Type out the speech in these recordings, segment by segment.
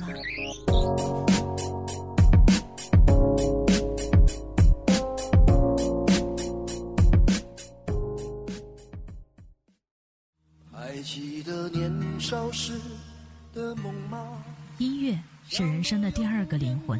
拉。音乐是人生的第二个灵魂，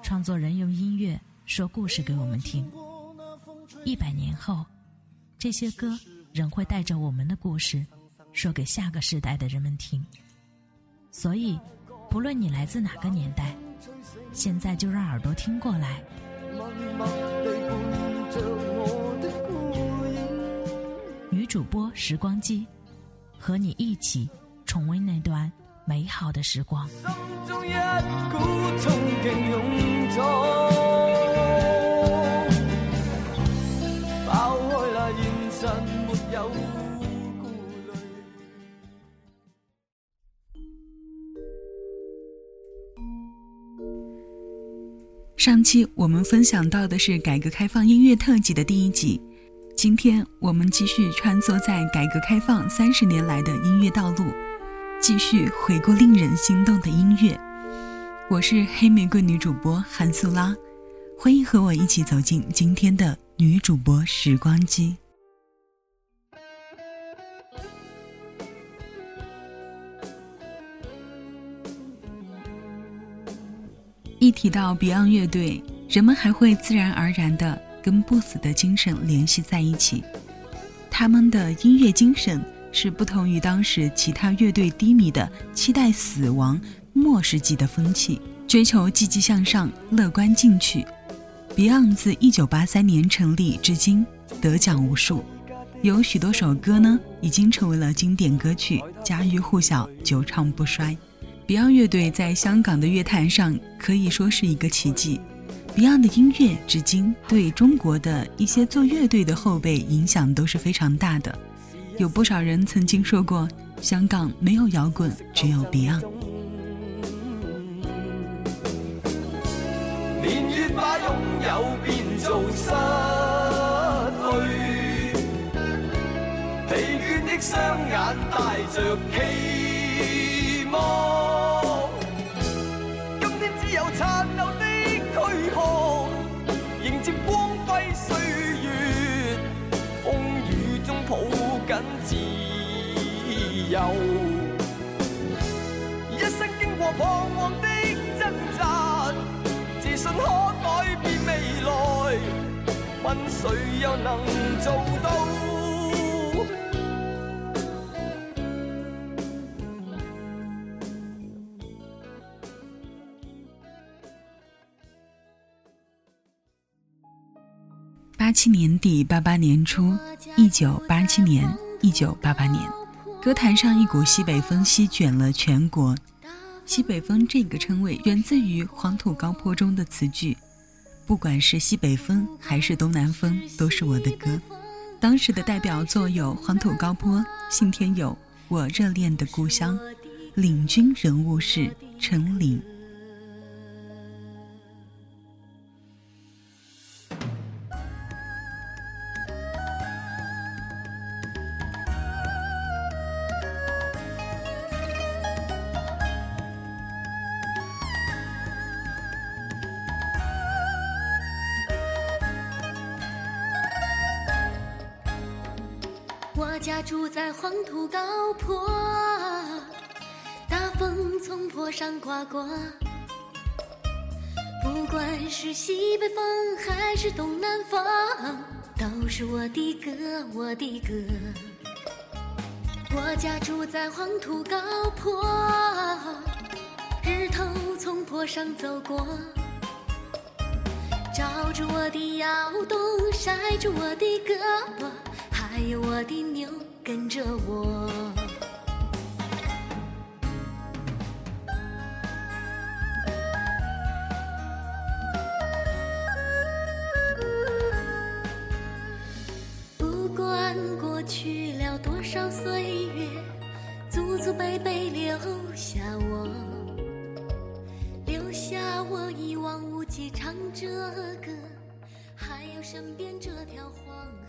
创作人用音乐说故事给我们听。一百年后，这些歌仍会带着我们的故事，说给下个时代的人们听。所以，不论你来自哪个年代，现在就让耳朵听过来。女主播时光机，和你一起重温那段美好的时光。上期我们分享到的是改革开放音乐特辑的第一集，今天我们继续穿梭在改革开放三十年来的音乐道路，继续回顾令人心动的音乐。我是黑玫瑰女主播韩素拉，欢迎和我一起走进今天的女主播时光机。一提到 Beyond 乐队，人们还会自然而然的跟不死的精神联系在一起。他们的音乐精神是不同于当时其他乐队低迷的期待死亡末世纪的风气，追求积极向上、乐观进取。Beyond 自1983年成立至今，得奖无数，有许多首歌呢已经成为了经典歌曲，家喻户晓，久唱不衰。Beyond 乐队在香港的乐坛上可以说是一个奇迹。Beyond 的音乐至今对中国的一些做乐队的后辈影响都是非常大的。有不少人曾经说过，香港没有摇滚，只有 Beyond。年月把擁有變做失去，疲倦的雙眼帶着期望。彷徨的掙扎，自信可改变未来，问谁又能做到？八七年底，八八年初，一九八七年，一九八八年，歌坛上一股西北风席卷了全国。西北风这个称谓源自于《黄土高坡》中的词句，不管是西北风还是东南风，都是我的歌。当时的代表作有《黄土高坡》《信天游》《我热恋的故乡》，领军人物是陈琳。家住在黄土高坡，大风从坡上刮过。不管是西北风还是东南风，都是我的歌，我的歌。我家住在黄土高坡，日头从坡上走过，照着我的摇动，晒着我的胳膊。还有我的牛跟着我。不管过去了多少岁月，祖祖辈辈留下我，留下我一望无际唱着歌，还有身边这条黄河。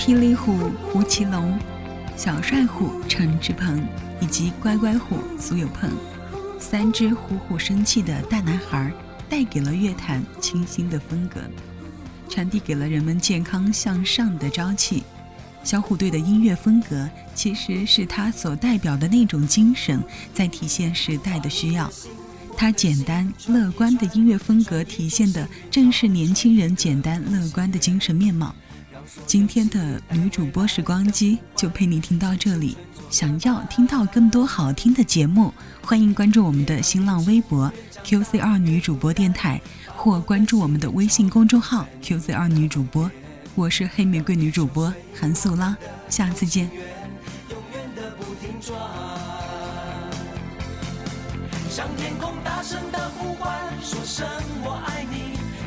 霹雳虎胡奇隆、小帅虎陈志鹏以及乖乖虎苏有朋，三只虎虎生气的大男孩，带给了乐坛清新的风格，传递给了人们健康向上的朝气。小虎队的音乐风格，其实是他所代表的那种精神，在体现时代的需要。他简单乐观的音乐风格，体现的正是年轻人简单乐观的精神面貌。今天的女主播时光机就陪你听到这里。想要听到更多好听的节目，欢迎关注我们的新浪微博 QC 二女主播电台，或关注我们的微信公众号 QC 二女主播。我是黑玫瑰女主播韩素拉，下次见。永远的不停转，向天空大声的呼唤，说声我爱你，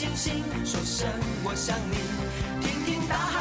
星星，说声我想你。听听大海。